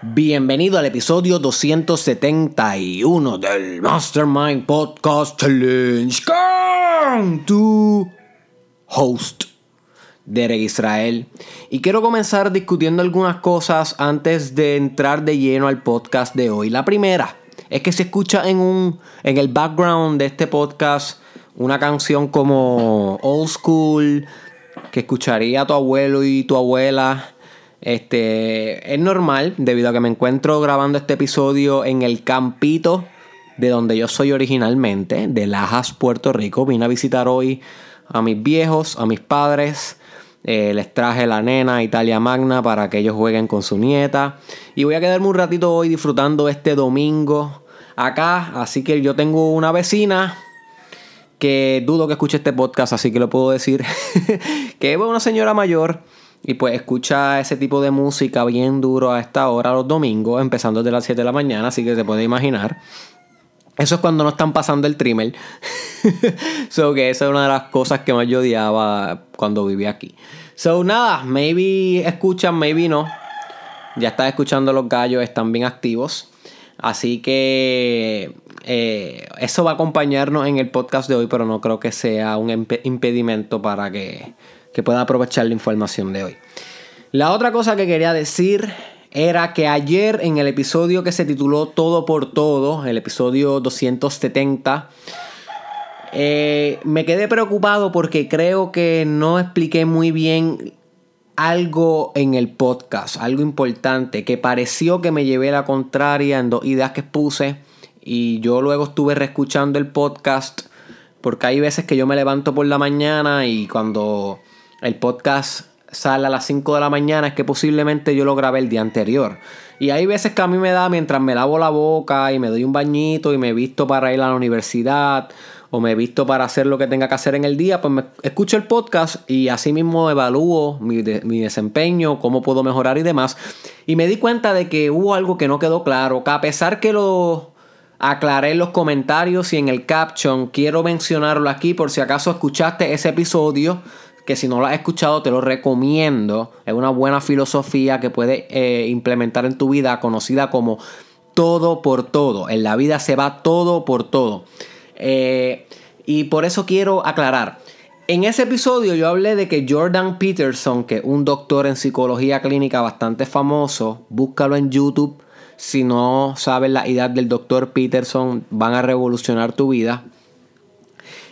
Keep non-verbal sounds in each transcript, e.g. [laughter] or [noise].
Bienvenido al episodio 271 del Mastermind Podcast Challenge con tu host, Derek Israel. Y quiero comenzar discutiendo algunas cosas antes de entrar de lleno al podcast de hoy. La primera es que se escucha en, un, en el background de este podcast una canción como Old School que escucharía tu abuelo y tu abuela este, es normal debido a que me encuentro grabando este episodio en el campito de donde yo soy originalmente, de Lajas, Puerto Rico. Vine a visitar hoy a mis viejos, a mis padres. Eh, les traje la nena Italia Magna para que ellos jueguen con su nieta. Y voy a quedarme un ratito hoy disfrutando este domingo acá. Así que yo tengo una vecina que dudo que escuche este podcast, así que lo puedo decir. [laughs] que es una señora mayor y pues escucha ese tipo de música bien duro a esta hora los domingos, empezando desde las 7 de la mañana, así que se puede imaginar. Eso es cuando no están pasando el trimmer. [laughs] so que esa es una de las cosas que más yo odiaba cuando vivía aquí. So nada, maybe escuchan, maybe no. Ya estás escuchando los gallos, están bien activos. Así que eh, eso va a acompañarnos en el podcast de hoy, pero no creo que sea un impedimento para que que pueda aprovechar la información de hoy. La otra cosa que quería decir era que ayer en el episodio que se tituló Todo por Todo, el episodio 270, eh, me quedé preocupado porque creo que no expliqué muy bien algo en el podcast, algo importante, que pareció que me llevé la contraria en dos ideas que expuse y yo luego estuve reescuchando el podcast porque hay veces que yo me levanto por la mañana y cuando el podcast sale a las 5 de la mañana es que posiblemente yo lo grabé el día anterior. Y hay veces que a mí me da mientras me lavo la boca y me doy un bañito y me visto para ir a la universidad o me visto para hacer lo que tenga que hacer en el día, pues me escucho el podcast y así mismo evalúo mi, mi, desempeño, cómo puedo mejorar y demás. Y me di cuenta de que hubo algo que no quedó claro, que a pesar que lo aclaré en los comentarios y en el caption, quiero mencionarlo aquí por si acaso escuchaste ese episodio que si no lo has escuchado te lo recomiendo. Es una buena filosofía que puedes eh, implementar en tu vida conocida como todo por todo. En la vida se va todo por todo. Eh, y por eso quiero aclarar. En ese episodio yo hablé de que Jordan Peterson, que es un doctor en psicología clínica bastante famoso, búscalo en YouTube. Si no sabes la idea del doctor Peterson, van a revolucionar tu vida.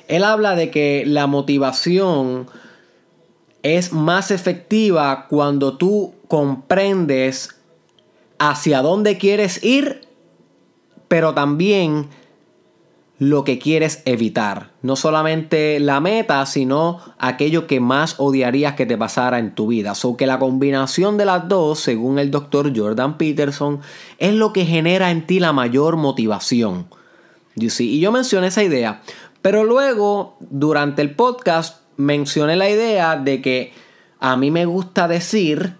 Él habla de que la motivación es más efectiva cuando tú comprendes hacia dónde quieres ir, pero también lo que quieres evitar. No solamente la meta, sino aquello que más odiarías que te pasara en tu vida. So que la combinación de las dos, según el doctor Jordan Peterson, es lo que genera en ti la mayor motivación. Y yo mencioné esa idea. Pero luego, durante el podcast, mencioné la idea de que a mí me gusta decir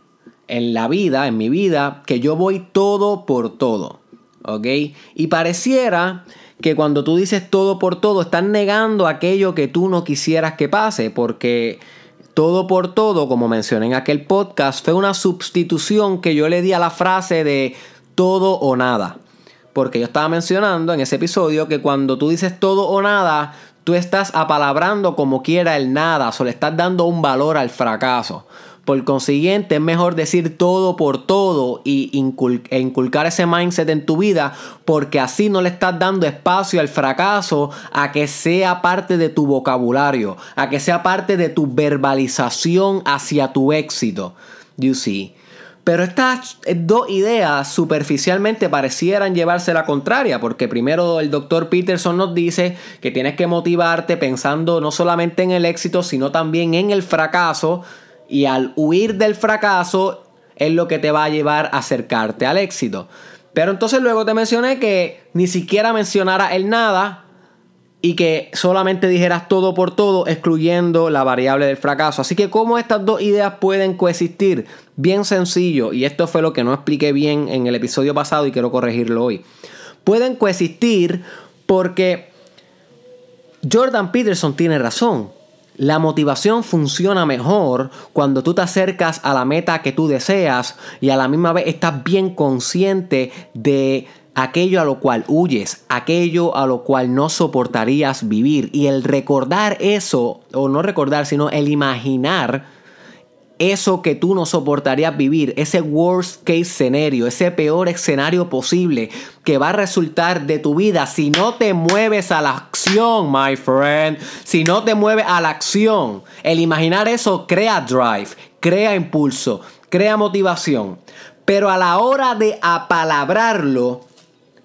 en la vida, en mi vida, que yo voy todo por todo. ¿Ok? Y pareciera que cuando tú dices todo por todo, estás negando aquello que tú no quisieras que pase, porque todo por todo, como mencioné en aquel podcast, fue una sustitución que yo le di a la frase de todo o nada. Porque yo estaba mencionando en ese episodio que cuando tú dices todo o nada, tú estás apalabrando como quiera el nada, o le estás dando un valor al fracaso. Por consiguiente, es mejor decir todo por todo y e inculcar ese mindset en tu vida, porque así no le estás dando espacio al fracaso a que sea parte de tu vocabulario, a que sea parte de tu verbalización hacia tu éxito. You see. Pero estas dos ideas superficialmente parecieran llevarse la contraria, porque primero el doctor Peterson nos dice que tienes que motivarte pensando no solamente en el éxito, sino también en el fracaso, y al huir del fracaso es lo que te va a llevar a acercarte al éxito. Pero entonces luego te mencioné que ni siquiera mencionara el nada, y que solamente dijeras todo por todo, excluyendo la variable del fracaso. Así que, ¿cómo estas dos ideas pueden coexistir? Bien sencillo, y esto fue lo que no expliqué bien en el episodio pasado y quiero corregirlo hoy. Pueden coexistir porque Jordan Peterson tiene razón. La motivación funciona mejor cuando tú te acercas a la meta que tú deseas y a la misma vez estás bien consciente de aquello a lo cual huyes, aquello a lo cual no soportarías vivir. Y el recordar eso, o no recordar, sino el imaginar eso que tú no soportarías vivir, ese worst case scenario, ese peor escenario posible que va a resultar de tu vida si no te mueves a la acción, my friend, si no te mueves a la acción. El imaginar eso crea drive, crea impulso, crea motivación. Pero a la hora de apalabrarlo,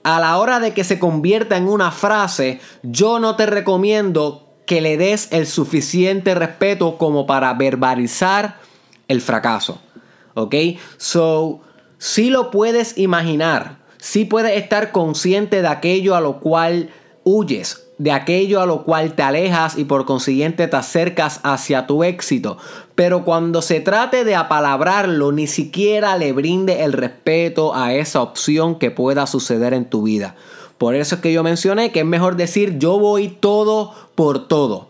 a la hora de que se convierta en una frase, yo no te recomiendo que le des el suficiente respeto como para verbalizar el fracaso. ¿Ok? So, si lo puedes imaginar, si puedes estar consciente de aquello a lo cual huyes, de aquello a lo cual te alejas y por consiguiente te acercas hacia tu éxito. Pero cuando se trate de apalabrarlo, ni siquiera le brinde el respeto a esa opción que pueda suceder en tu vida. Por eso es que yo mencioné que es mejor decir yo voy todo por todo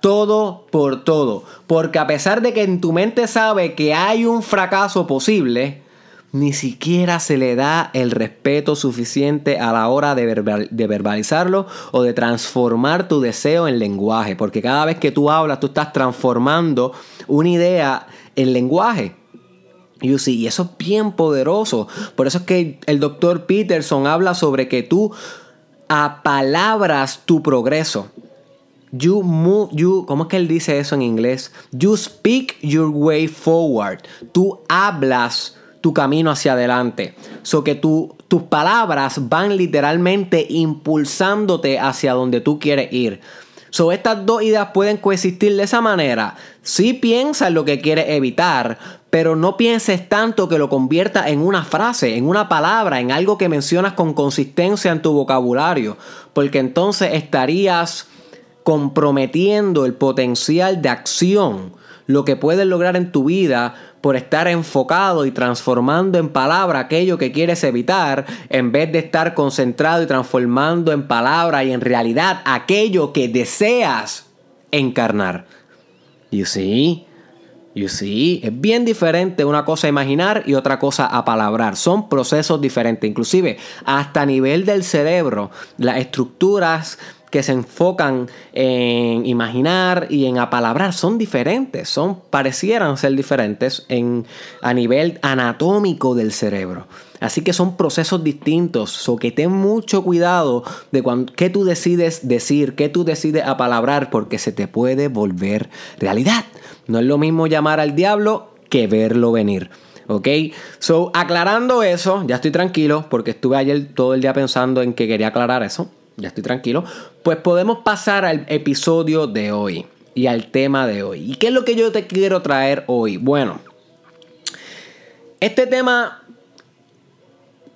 todo por todo. Porque a pesar de que en tu mente sabe que hay un fracaso posible, ni siquiera se le da el respeto suficiente a la hora de, verbalizarlo o de transformar tu deseo en lenguaje. Porque cada vez que tú hablas, tú estás transformando una idea en lenguaje. Y y eso es bien poderoso. Por eso es que el doctor Peterson habla sobre que tú apalabras tu progreso. You move, you, ¿cómo es que él dice eso en inglés? You speak your way forward. Tú hablas tu camino hacia adelante. So que tus palabras van literalmente impulsándote hacia donde tú quieres ir. So estas dos ideas pueden coexistir de esa manera. Si piensas lo que quieres evitar, pero no pienses tanto que lo convierta en una frase, en una palabra, en algo que mencionas con consistencia en tu vocabulario, porque entonces estarías comprometiendo el potencial de acción, lo que puedes lograr en tu vida por estar enfocado y transformando en palabra aquello que quieres evitar, en vez de estar concentrado y transformando en palabra y en realidad aquello que deseas encarnar. You see? You see? Es bien diferente una cosa imaginar y otra cosa a palabrar. Son procesos diferentes. Inclusive, hasta a nivel del cerebro, las estructuras que se enfocan en imaginar y en apalabrar son diferentes, son parecieran ser diferentes en, a nivel anatómico del cerebro. Así que son procesos distintos, so que ten mucho cuidado de cuando, qué tú decides decir, qué tú decides apalabrar, porque se te puede volver realidad. No es lo mismo llamar al diablo que verlo venir. ¿ok? So, aclarando eso, ya estoy tranquilo porque estuve ayer todo el día pensando en que quería aclarar eso ya estoy tranquilo, pues podemos pasar al episodio de hoy y al tema de hoy. ¿Y qué es lo que yo te quiero traer hoy? Bueno, este tema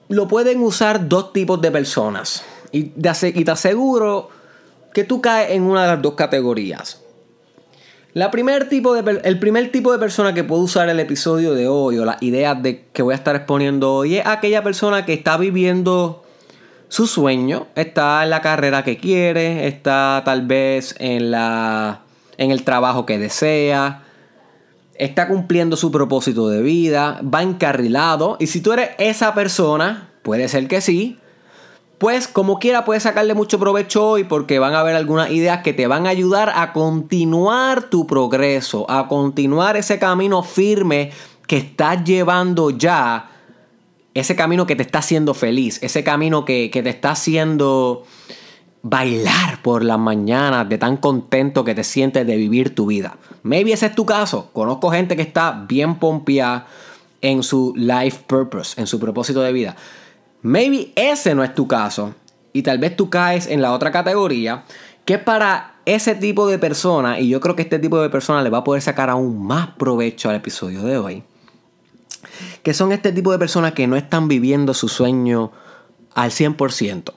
lo pueden usar dos tipos de personas y te aseguro que tú caes en una de las dos categorías. El primer tipo de persona que puede usar el episodio de hoy o las ideas de, que voy a estar exponiendo hoy es aquella persona que está viviendo su sueño, está en la carrera que quiere, está tal vez en, la, en el trabajo que desea, está cumpliendo su propósito de vida, va encarrilado. Y si tú eres esa persona, puede ser que sí, pues como quiera puedes sacarle mucho provecho hoy porque van a haber algunas ideas que te van a ayudar a continuar tu progreso, a continuar ese camino firme que estás llevando ya ese camino que te está haciendo feliz, ese camino que, te está haciendo bailar por las mañanas de tan contento que te sientes de vivir tu vida. Maybe ese es tu caso. Conozco gente que está bien pompeada en su life purpose, en su propósito de vida. Maybe ese no es tu caso. Y tal vez tú caes en la otra categoría, que es para ese tipo de persona, y yo creo que este tipo de persona le va a poder sacar aún más provecho al episodio de hoy que son este tipo de personas que no están viviendo su sueño al 100%,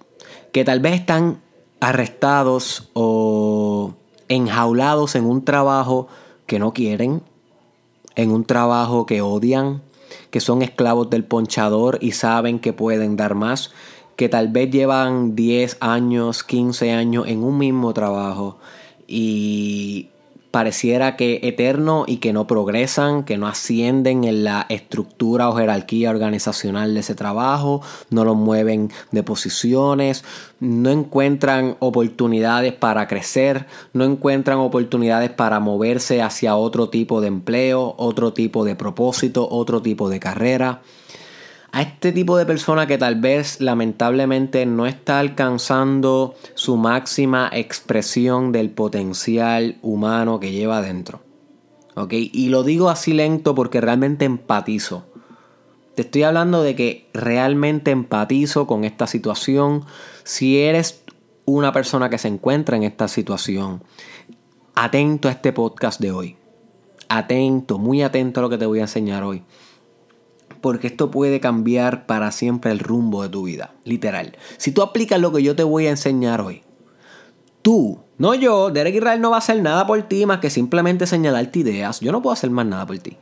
que tal vez están arrestados o enjaulados en un trabajo que no quieren, en un trabajo que odian, que son esclavos del ponchador y saben que pueden dar más, que tal vez llevan 10 años, 15 años en un mismo trabajo y pareciera que eterno y que no progresan, que no ascienden en la estructura o jerarquía organizacional de ese trabajo, no lo mueven de posiciones, no encuentran oportunidades para crecer, no encuentran oportunidades para moverse hacia otro tipo de empleo, otro tipo de propósito, otro tipo de carrera a este tipo de persona que tal vez lamentablemente no está alcanzando su máxima expresión del potencial humano que lleva adentro. ¿Ok? Y lo digo así lento porque realmente empatizo. Te estoy hablando de que realmente empatizo con esta situación. Si eres una persona que se encuentra en esta situación, atento a este podcast de hoy. Atento, muy atento a lo que te voy a enseñar hoy porque esto puede cambiar para siempre el rumbo de tu vida, literal. Si tú aplicas lo que yo te voy a enseñar hoy, tú, no yo, Derek Israel no va a hacer nada por ti más que simplemente señalarte ideas, yo no puedo hacer más nada por ti,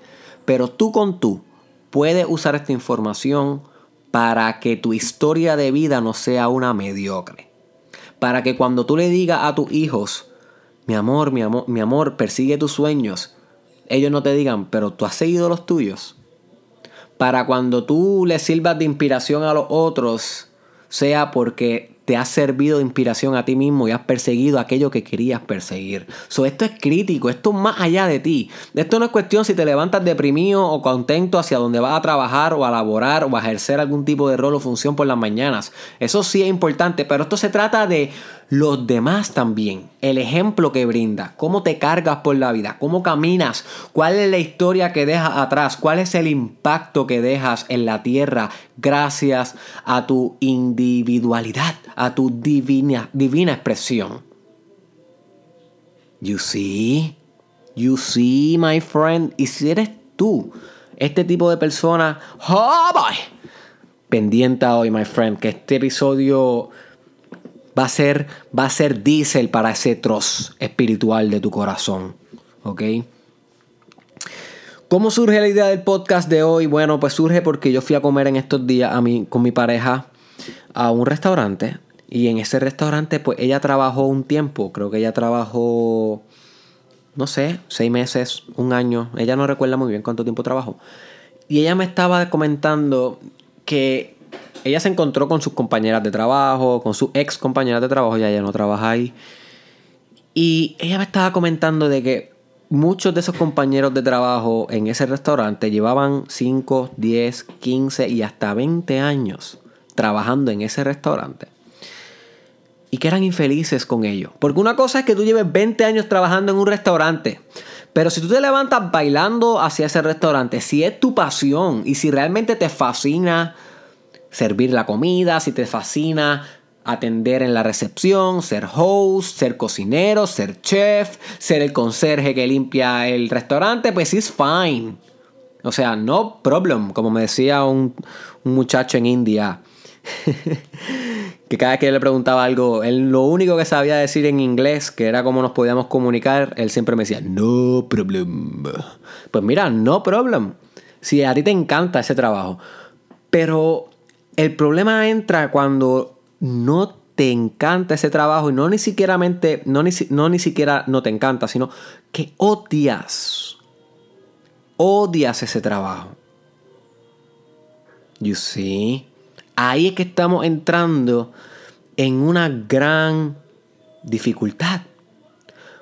pero tú con tú puedes usar esta información para que tu historia de vida no sea una mediocre. Para que cuando tú le digas a tus hijos, mi amor, mi amor, mi amor, persigue tus sueños, ellos no te digan, pero tú has seguido los tuyos para cuando tú le sirvas de inspiración a los otros, sea porque te has servido de inspiración a ti mismo y has perseguido aquello que querías perseguir. So, esto es crítico, esto es más allá de ti. Esto no es cuestión si te levantas deprimido o contento hacia donde vas a trabajar o a laborar o a ejercer algún tipo de rol o función por las mañanas. Eso sí es importante, pero esto se trata de los demás también. El ejemplo que brinda, cómo te cargas por la vida, cómo caminas, cuál es la historia que dejas atrás, cuál es el impacto que dejas en la tierra gracias a tu individualidad, a tu divina, divina expresión. You see, you see, my friend, y si eres tú, este tipo de persona, oh boy, pendiente hoy, my friend, que este episodio va a ser, va a ser diésel para ese troz espiritual de tu corazón. ¿Ok? ¿Cómo surge la idea del podcast de hoy? Bueno, pues surge porque yo fui a comer en estos días a mí, con mi pareja a un restaurante. Y en ese restaurante, pues ella trabajó un tiempo. Creo que ella trabajó, no sé, seis meses, un año. Ella no recuerda muy bien cuánto tiempo trabajó. Y ella me estaba comentando que ella se encontró con sus compañeras de trabajo, con sus ex compañeras de trabajo, ya ella no trabaja ahí. Y ella me estaba comentando de que muchos de esos compañeros de trabajo en ese restaurante llevaban 5, 10, 15 y hasta 20 años trabajando en ese restaurante. Y que eran infelices con ello. Porque una cosa es que tú lleves 20 años trabajando en un restaurante. Pero si tú te levantas bailando hacia ese restaurante, si es tu pasión y si realmente te fascina servir la comida, si te fascina atender en la recepción, ser host, ser cocinero, ser chef, ser el conserje que limpia el restaurante, pues es fine. O sea, no problem, como me decía un, muchacho en India. [laughs] que cada vez que le preguntaba algo, él lo único que sabía decir en inglés, que era cómo nos podíamos comunicar, él siempre me decía, no problem. Pues mira, no problem. Si a ti te encanta ese trabajo. Pero el problema entra cuando no te encanta ese trabajo y no ni siquiera no ni, no ni siquiera no te encanta, sino que odias. Odias ese trabajo. You see? Ahí es que estamos entrando en una gran dificultad.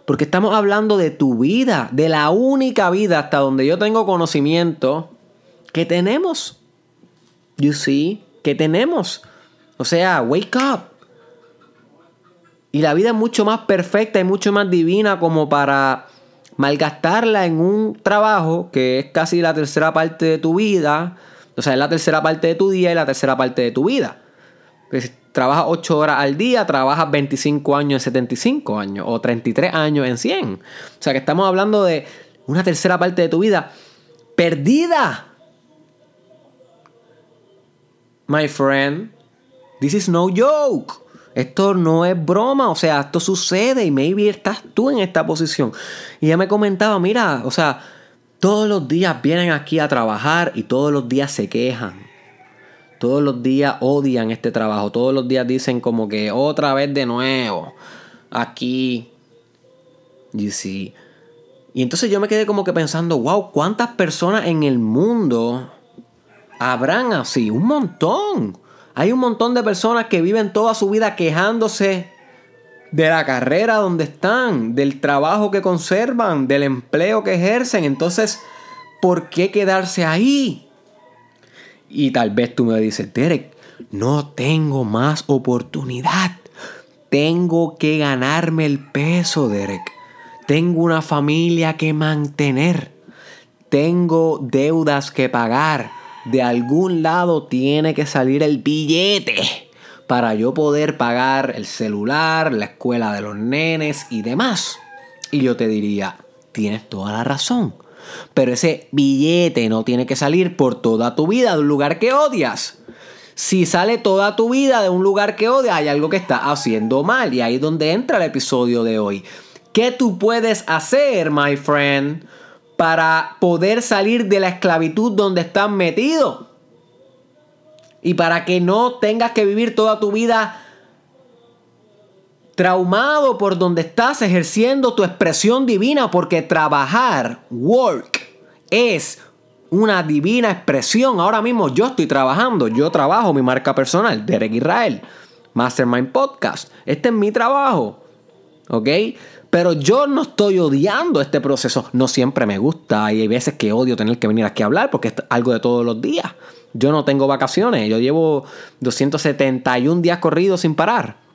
Porque estamos hablando de tu vida, de la única vida hasta donde yo tengo conocimiento que tenemos. You see? que tenemos. O sea, wake up. Y la vida es mucho más perfecta y mucho más divina como para malgastarla en un trabajo que es casi la tercera parte de tu vida. O sea, es la tercera parte de tu día y la tercera parte de tu vida. si trabajas 8 horas al día, trabajas 25 años en 75 años o 33 años en 100. O sea, que estamos hablando de una tercera parte de tu vida perdida my friend. This is no joke. Esto no es broma, o sea, esto sucede y maybe estás tú en esta posición. Y ella me comentaba, mira, o sea, todos los días vienen aquí a trabajar y todos los días se quejan. Todos los días odian este trabajo. Todos los días dicen como que otra vez de nuevo. Aquí. You see. Y entonces yo me quedé como que pensando, wow, ¿cuántas personas en el mundo habrán así? Un montón. Hay un montón de personas que viven toda su vida quejándose de la carrera donde están, del trabajo que conservan, del empleo que ejercen. Entonces, ¿por qué quedarse ahí? Y tal vez tú me dices, Derek, no tengo más oportunidad. Tengo que ganarme el peso, Derek. Tengo una familia que mantener. Tengo deudas que pagar. De algún lado tiene que salir el billete para yo poder pagar el celular, la escuela de los nenes y demás. Y yo te diría, tienes toda la razón. Pero ese billete no tiene que salir por toda tu vida de un lugar que odias. Si sale toda tu vida de un lugar que odias, hay algo que está haciendo mal. Y ahí es donde entra el episodio de hoy. ¿Qué tú puedes hacer, my friend, para poder salir de la esclavitud donde estás metido? Y para que no tengas que vivir toda tu vida traumado por donde estás ejerciendo tu expresión divina, porque trabajar, work, es una divina expresión. Ahora mismo yo estoy trabajando, yo trabajo mi marca personal, Derek Israel, Mastermind Podcast. Este es mi trabajo, ¿ok? Pero yo no estoy odiando este proceso. No siempre me gusta y hay veces que odio tener que venir aquí a hablar porque es algo de todos los días. Yo no tengo vacaciones, yo llevo 271 días corridos sin parar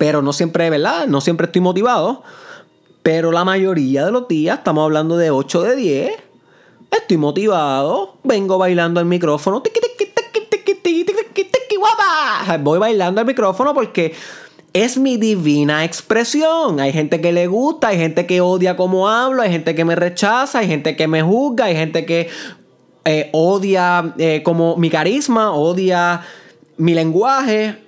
pero no siempre, ¿verdad? No siempre estoy motivado. Pero la mayoría de los días, estamos hablando de 8 de 10, estoy motivado, vengo bailando al micrófono, voy bailando al micrófono porque es mi divina expresión. Hay gente que le gusta, hay gente que odia cómo hablo, hay gente que me rechaza, hay gente que me juzga, hay gente que eh, odia eh, como mi carisma, odia mi lenguaje,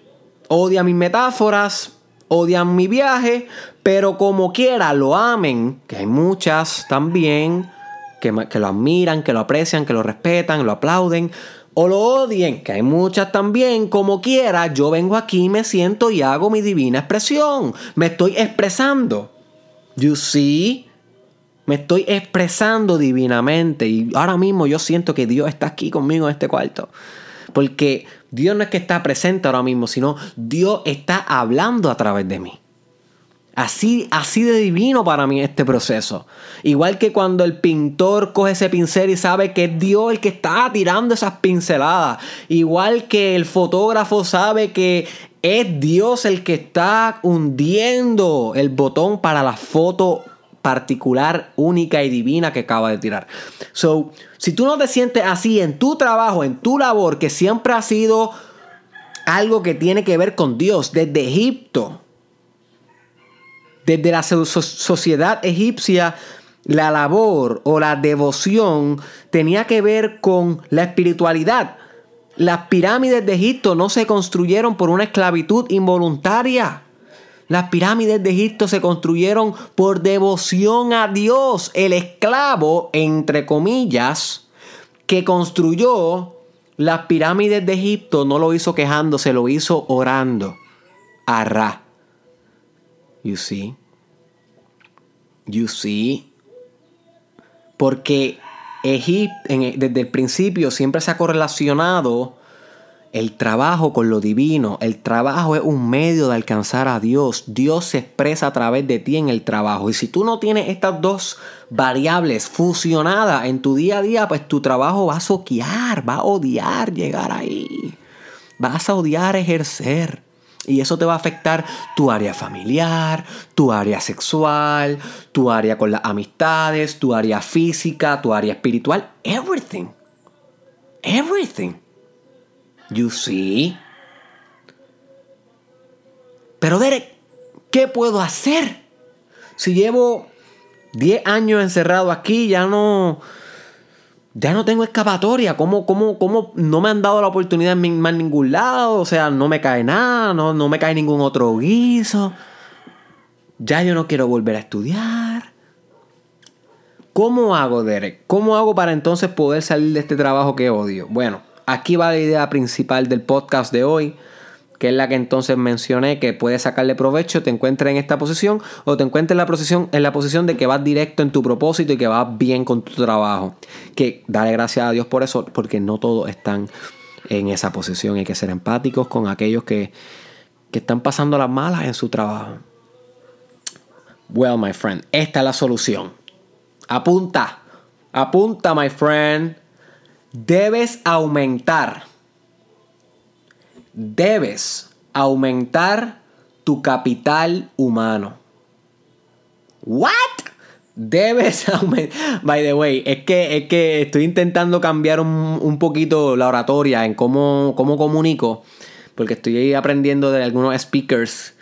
odia mis metáforas, odian mi viaje, pero como quiera lo amen, que hay muchas también que, que, lo admiran, que lo aprecian, que lo respetan, lo aplauden, o lo odien, que hay muchas también, como quiera, yo vengo aquí, me siento y hago mi divina expresión, me estoy expresando. You see? Me estoy expresando divinamente y ahora mismo yo siento que Dios está aquí conmigo en este cuarto. Porque Dios no es que está presente ahora mismo, sino Dios está hablando a través de mí. Así, así de divino para mí este proceso. Igual que cuando el pintor coge ese pincel y sabe que es Dios el que está tirando esas pinceladas. Igual que el fotógrafo sabe que es Dios el que está hundiendo el botón para la foto particular, única y divina que acaba de tirar. So, si tú no te sientes así en tu trabajo, en tu labor, que siempre ha sido algo que tiene que ver con Dios, desde Egipto, desde la sociedad egipcia, la labor o la devoción tenía que ver con la espiritualidad. Las pirámides de Egipto no se construyeron por una esclavitud involuntaria. Las pirámides de Egipto se construyeron por devoción a Dios. El esclavo, entre comillas, que construyó las pirámides de Egipto no lo hizo quejándose, lo hizo orando a Ra. You see? You see? Porque Egipto, desde el principio siempre se ha correlacionado el trabajo con lo divino, el trabajo es un medio de alcanzar a Dios. Dios se expresa a través de ti en el trabajo. Y si tú no tienes estas dos variables fusionadas en tu día a día, pues tu trabajo va a soquear, va a odiar llegar ahí. Vas a odiar ejercer. Y eso te va a afectar tu área familiar, tu área sexual, tu área con las amistades, tu área física, tu área espiritual, everything. Everything. You see. Pero Derek, ¿qué puedo hacer? Si llevo 10 años encerrado aquí, ya no. Ya no tengo escapatoria. ¿Cómo, cómo, cómo no me han dado la oportunidad en más ningún lado? O sea, no me cae nada, no, no me cae ningún otro guiso. Ya yo no quiero volver a estudiar. ¿Cómo hago, Derek? ¿Cómo hago para entonces poder salir de este trabajo que odio? Bueno, aquí va la idea principal del podcast de hoy, que es la que entonces mencioné que puedes sacarle provecho, te encuentres en esta posición o te encuentres en la posición, en la posición de que vas directo en tu propósito y que vas bien con tu trabajo. Que dale gracias a Dios por eso, porque no todos están en esa posición. Hay que ser empáticos con aquellos que, que están pasando las malas en su trabajo. Well, my friend, esta es la solución. Apunta, apunta, my friend. Debes aumentar. Debes aumentar tu capital humano. ¿What? Debes [laughs] aumentar. By the way, es que, es que estoy intentando cambiar un, poquito la oratoria en cómo, cómo comunico. Porque estoy aprendiendo de algunos speakers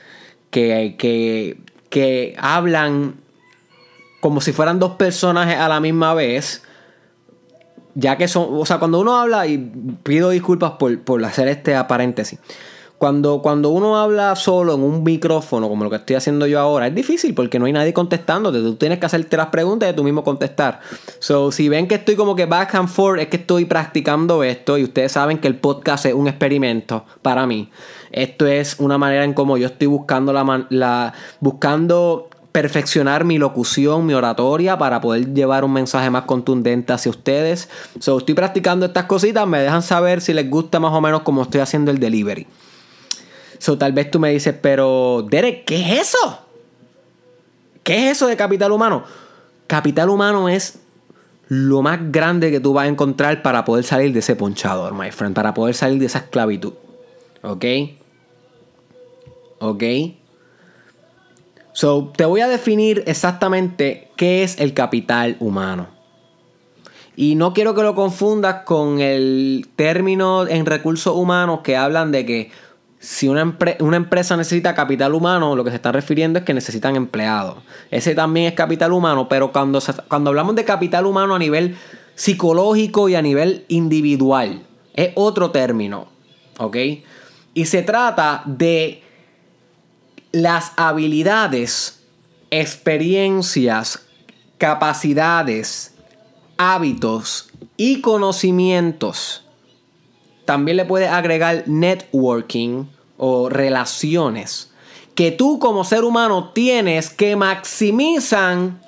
que, que, que hablan como si fueran dos personajes a la misma vez. Ya que son, o sea, cuando uno habla, y pido disculpas por, por hacer este paréntesis. Cuando, cuando uno habla solo en un micrófono, como lo que estoy haciendo yo ahora, es difícil porque no hay nadie contestándote. Tú tienes que hacerte las preguntas y tú mismo contestar. So, si ven que estoy como que back and forth, es que estoy practicando esto y ustedes saben que el podcast es un experimento para mí. Esto es una manera en cómo yo estoy buscando la, la buscando perfeccionar mi locución, mi oratoria para poder llevar un mensaje más contundente hacia ustedes. So, estoy practicando estas cositas, me dejan saber si les gusta más o menos cómo estoy haciendo el delivery. So, tal vez tú me dices, pero Derek, ¿qué es eso? ¿Qué es eso de capital humano? Capital humano es lo más grande que tú vas a encontrar para poder salir de ese ponchador, my friend, para poder salir de esa esclavitud. ¿Ok? ¿Ok? So, te voy a definir exactamente qué es el capital humano. Y no quiero que lo confundas con el término en recursos humanos que hablan de que si una, empresa necesita capital humano, lo que se está refiriendo es que necesitan empleados. Ese también es capital humano, pero cuando, cuando hablamos de capital humano a nivel psicológico y a nivel individual, es otro término. ¿Ok? Y se trata de las habilidades, experiencias, capacidades, hábitos y conocimientos. También le puedes agregar networking o relaciones que tú como ser humano tienes que maximizan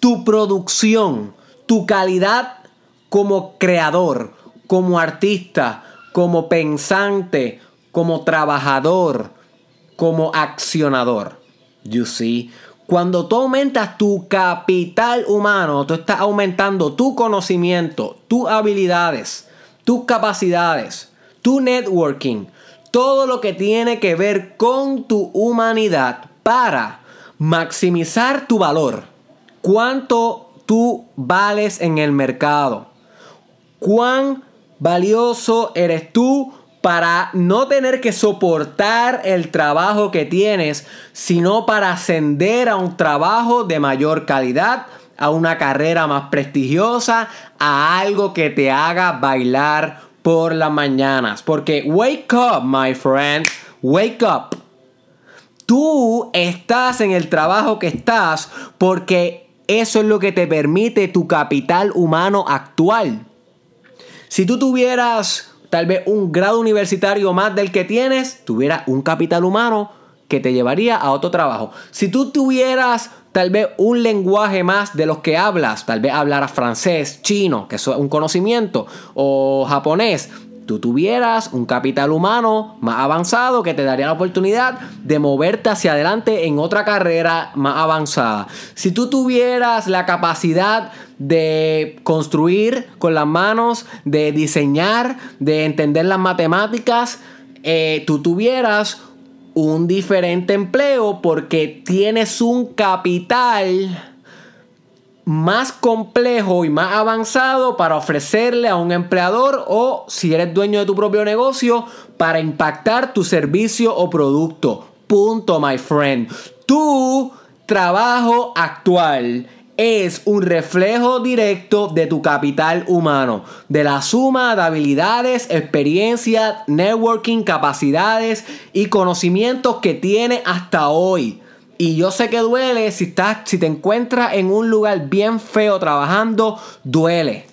tu producción, tu calidad como creador, como artista, como pensante, como trabajador, como accionador. You see? Cuando tú aumentas tu capital humano, tú estás aumentando tu conocimiento, tus habilidades, tus capacidades, tu networking, todo lo que tiene que ver con tu humanidad para maximizar tu valor. Cuánto tú vales en el mercado. Cuán valioso eres tú para no tener que soportar el trabajo que tienes, sino para ascender a un trabajo de mayor calidad, a una carrera más prestigiosa, a algo que te haga bailar por las mañanas. Porque wake up, my friend, wake up. Tú estás en el trabajo que estás porque eso es lo que te permite tu capital humano actual. Si tú tuvieras tal vez un grado universitario más del que tienes, tuviera un capital humano que te llevaría a otro trabajo. Si tú tuvieras tal vez un lenguaje más de los que hablas, tal vez hablaras francés, chino, que eso es un conocimiento, o japonés, tú tuvieras un capital humano más avanzado que te daría la oportunidad de moverte hacia adelante en otra carrera más avanzada. Si tú tuvieras la capacidad de construir con las manos, de diseñar, de entender las matemáticas, eh, tú tuvieras un diferente empleo porque tienes un capital más complejo y más avanzado para ofrecerle a un empleador o si eres dueño de tu propio negocio para impactar tu servicio o producto. Punto, my friend. Tu trabajo actual es un reflejo directo de tu capital humano, de la suma de habilidades, experiencia, networking, capacidades y conocimientos que tiene hasta hoy. Y yo sé que duele si, estás, si te encuentras en un lugar bien feo trabajando, duele.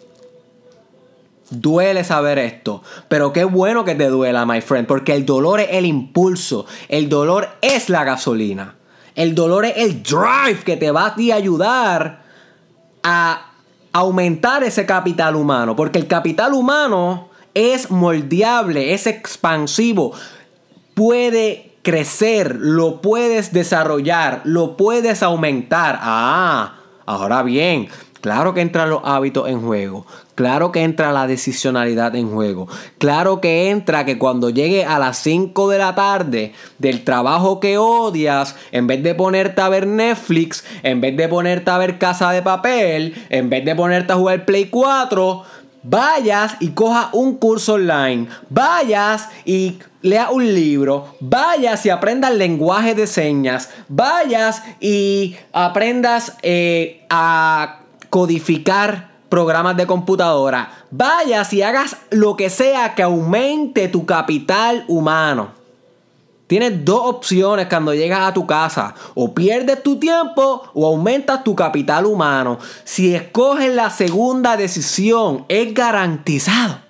Duele saber esto, pero qué bueno que te duela, my friend, porque el dolor es el impulso, el dolor es la gasolina, el dolor es el drive que te va a ayudar a aumentar ese capital humano, porque el capital humano es moldeable, es expansivo, puede crecer, lo puedes desarrollar, lo puedes aumentar. Ah, ahora bien, Claro que entran los hábitos en juego. Claro que entra la decisionalidad en juego. Claro que entra que cuando llegue a las 5 de la tarde del trabajo que odias, en vez de ponerte a ver Netflix, en vez de ponerte a ver Casa de Papel, en vez de ponerte a jugar Play 4, vayas y coja un curso online. Vayas y lea un libro, vayas y aprendas lenguaje de señas, vayas y aprendas eh, a codificar programas de computadora. Vayas y hagas lo que sea que aumente tu capital humano. Tienes dos opciones cuando llegas a tu casa. O pierdes tu tiempo o aumentas tu capital humano. Si escoges la segunda decisión, es garantizado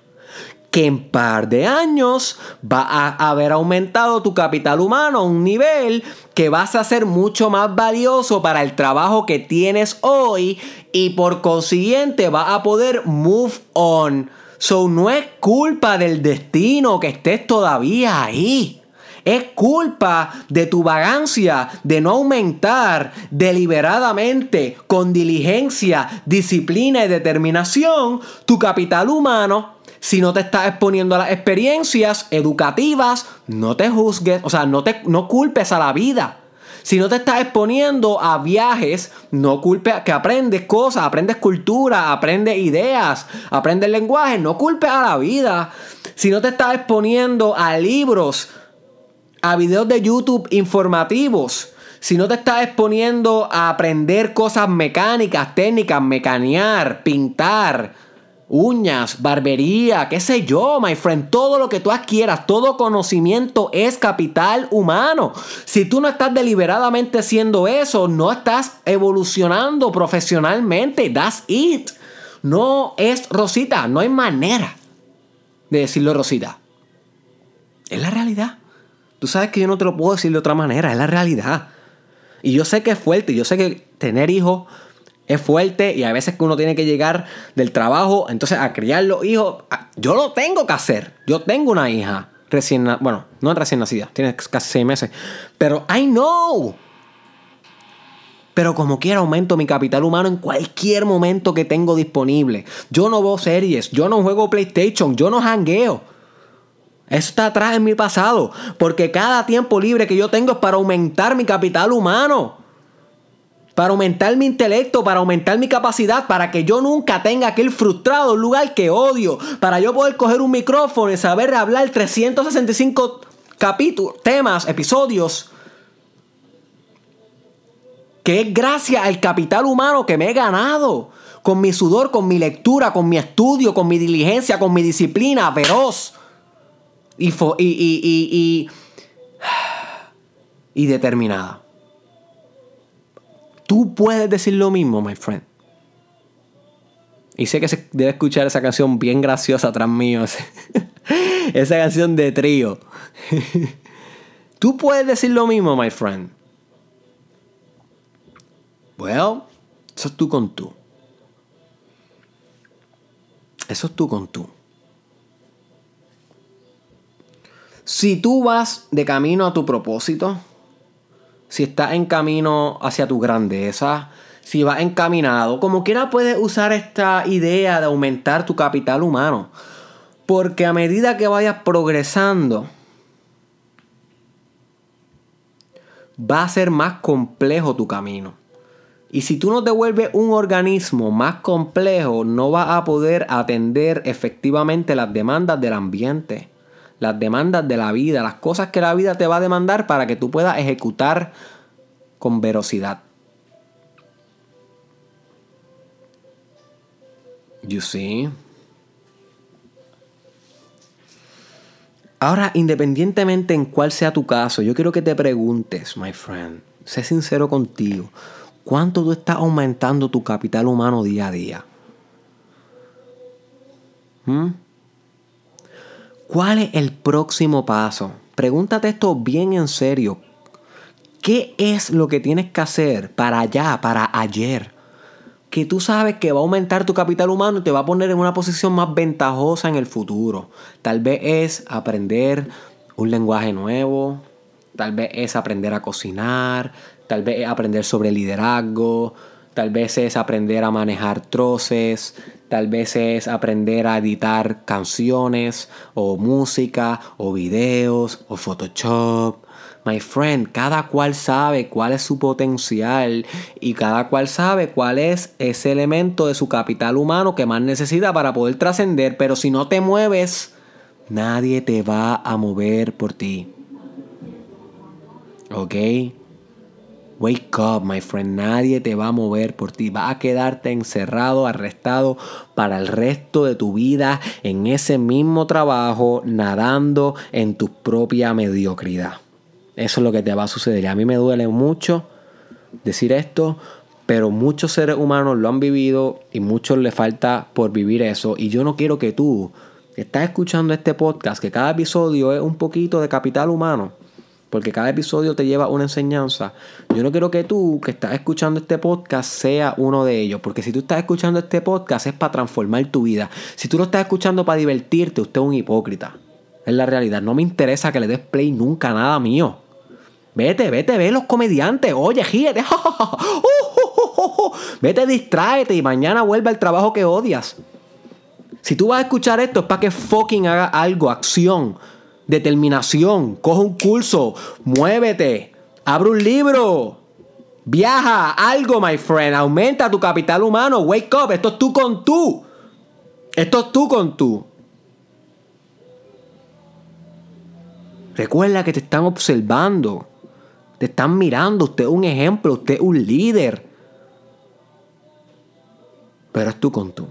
que en par de años va a haber aumentado tu capital humano a un nivel que vas a ser mucho más valioso para el trabajo que tienes hoy y por consiguiente va a poder move on. So no es culpa del destino que estés todavía ahí. Es culpa de tu vagancia de no aumentar deliberadamente, con diligencia, disciplina y determinación, tu capital humano si no te estás exponiendo a las experiencias educativas, no te juzgues, o sea, no, te, no culpes a la vida. Si no te estás exponiendo a viajes, no culpes que aprendes cosas, aprendes cultura, aprendes ideas, aprendes lenguaje, no culpes a la vida. Si no te estás exponiendo a libros, a videos de YouTube informativos, si no te estás exponiendo a aprender cosas mecánicas, técnicas, mecanear, pintar, uñas, barbería, qué sé yo, my friend, todo lo que tú adquieras, todo conocimiento es capital humano. Si tú no estás deliberadamente haciendo eso, no estás evolucionando profesionalmente. That's it. No es Rosita, no hay manera de decirlo Rosita. Es la realidad. Tú sabes que yo no te lo puedo decir de otra manera, es la realidad. Y yo sé que es fuerte, yo sé que tener hijos es fuerte y a veces que uno tiene que llegar del trabajo, entonces a criar los hijos, yo lo tengo que hacer. Yo tengo una hija recién, bueno, no recién nacida, tiene casi seis meses, pero I know. Pero como quiera aumento mi capital humano en cualquier momento que tengo disponible. Yo no veo series, yo no juego PlayStation, yo no hangueo. Eso está atrás en mi pasado, porque cada tiempo libre que yo tengo es para aumentar mi capital humano para aumentar mi intelecto, para aumentar mi capacidad, para que yo nunca tenga aquel frustrado lugar que odio, para yo poder coger un micrófono y saber hablar 365 capítulos, temas, episodios, que es gracias al capital humano que me he ganado, con mi sudor, con mi lectura, con mi estudio, con mi diligencia, con mi disciplina feroz y, y, y, y determinada. Tú puedes decir lo mismo, my friend. Y sé que se debe escuchar esa canción bien graciosa atrás mío. [laughs] esa canción de trío. [laughs] Tú puedes decir lo mismo, my friend. Well, eso es tú con tú. Eso es tú con tú. Si tú vas de camino a tu propósito, si estás en camino hacia tu grandeza, si vas encaminado, como quiera puedes usar esta idea de aumentar tu capital humano. Porque a medida que vayas progresando, va a ser más complejo tu camino. Y si tú no te vuelves un organismo más complejo, no vas a poder atender efectivamente las demandas del ambiente las demandas de la vida, las cosas que la vida te va a demandar para que tú puedas ejecutar con verosidad. You see? Ahora, independientemente en cuál sea tu caso, yo quiero que te preguntes, my friend, sé sincero contigo, ¿cuánto tú estás aumentando tu capital humano día a día? ¿Mm? ¿Cuál es el próximo paso? Pregúntate esto bien en serio. ¿Qué es lo que tienes que hacer para allá, para ayer? Que tú sabes que va a aumentar tu capital humano y te va a poner en una posición más ventajosa en el futuro. Tal vez es aprender un lenguaje nuevo, tal vez es aprender a cocinar, tal vez es aprender sobre liderazgo, tal vez es aprender a manejar troces, tal vez es aprender a editar canciones o música o videos o Photoshop. My friend, cada cual sabe cuál es su potencial y cada cual sabe cuál es ese elemento de su capital humano que más necesita para poder trascender, pero si no te mueves, nadie te va a mover por ti. ¿Ok? Wake up, my friend. Nadie te va a mover por ti. Vas a quedarte encerrado, arrestado para el resto de tu vida en ese mismo trabajo, nadando en tu propia mediocridad. Eso es lo que te va a suceder. A mí me duele mucho decir esto, pero muchos seres humanos lo han vivido y muchos le falta por vivir eso. Y yo no quiero que tú, estás escuchando este podcast, que cada episodio es un poquito de capital humano porque cada episodio te lleva una enseñanza. Yo no quiero que tú, que estás escuchando este podcast, sea uno de ellos, porque si tú estás escuchando este podcast es para transformar tu vida. Si tú lo estás escuchando para divertirte, usted es un hipócrita. Es la realidad. No me interesa que le des play nunca nada mío. Vete, vete, ve los comediantes. Oye, gírate. [laughs] vete, distráete y mañana vuelve al trabajo que odias. Si tú vas a escuchar esto es para que fucking haga algo, acción determinación, coge un curso, muévete, abre un libro, viaja, algo, my friend, aumenta tu capital humano, wake up, esto es tú con tú, esto es tú con tú. Recuerda que te están observando, te están mirando, usted es un ejemplo, usted es un líder, pero es tú con tú.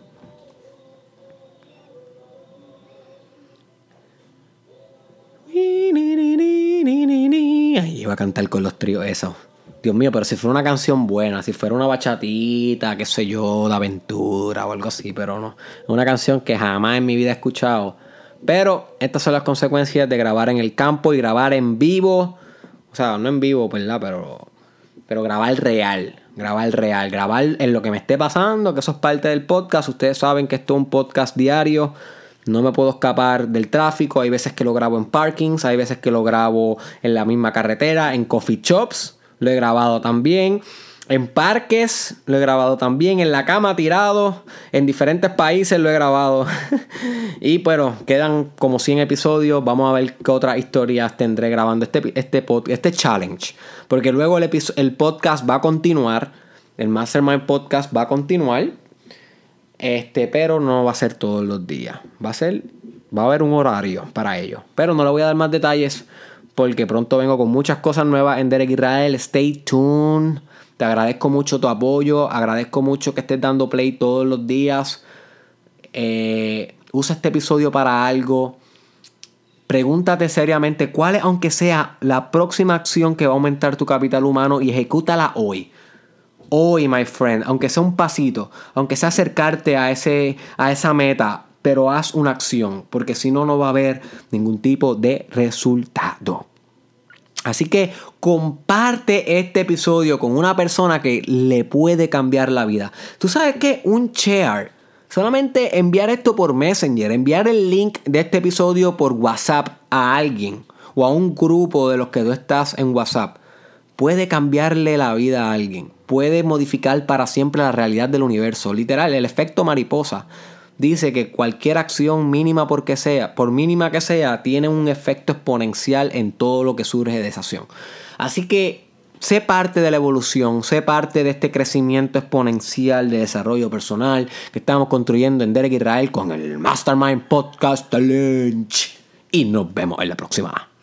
Iba a cantar con los tríos eso. Dios mío, pero si fuera una canción buena, si fuera una bachatita, qué sé yo, de aventura o algo así, pero no. Una canción que jamás en mi vida he escuchado. Pero estas son las consecuencias de grabar en el campo y grabar en vivo. O sea, no en vivo, ¿verdad? Pero, pero grabar real. Grabar real. Grabar en lo que me esté pasando, que eso es parte del podcast. Ustedes saben que esto es un podcast diario. No me puedo escapar del tráfico. Hay veces que lo grabo en parkings, hay veces que lo grabo en la misma carretera, en coffee shops. Lo he grabado también. En parques lo he grabado también. En la cama tirado. En diferentes países lo he grabado. [laughs] y bueno, quedan como 100 episodios. Vamos a ver qué otras historias tendré grabando este, este, este challenge. Porque luego el, el podcast va a continuar. El Mastermind Podcast va a continuar. Este, pero no va a ser todos los días. Va a ser, va a haber un horario para ello. Pero no le voy a dar más detalles porque pronto vengo con muchas cosas nuevas en Derek Israel. Stay tuned. Te agradezco mucho tu apoyo. Agradezco mucho que estés dando play todos los días. Eh, usa este episodio para algo. Pregúntate seriamente cuál es, aunque sea la próxima acción que va a aumentar tu capital humano y ejecútala hoy hoy, my friend, aunque sea un pasito, aunque sea acercarte a, ese, a esa meta, pero haz una acción, porque si no, no va a haber ningún tipo de resultado. Así que comparte este episodio con una persona que le puede cambiar la vida. Tú sabes que un share, solamente enviar esto por Messenger, enviar el link de este episodio por WhatsApp a alguien o a un grupo de los que tú estás en WhatsApp, puede cambiarle la vida a alguien puede modificar para siempre la realidad del universo. Literal, el efecto mariposa dice que cualquier acción mínima porque sea, por mínima que sea, tiene un efecto exponencial en todo lo que surge de esa acción. Así que sé parte de la evolución, sé parte de este crecimiento exponencial de desarrollo personal que estamos construyendo en Derek Israel con el Mastermind Podcast Challenge. Y nos vemos en la próxima.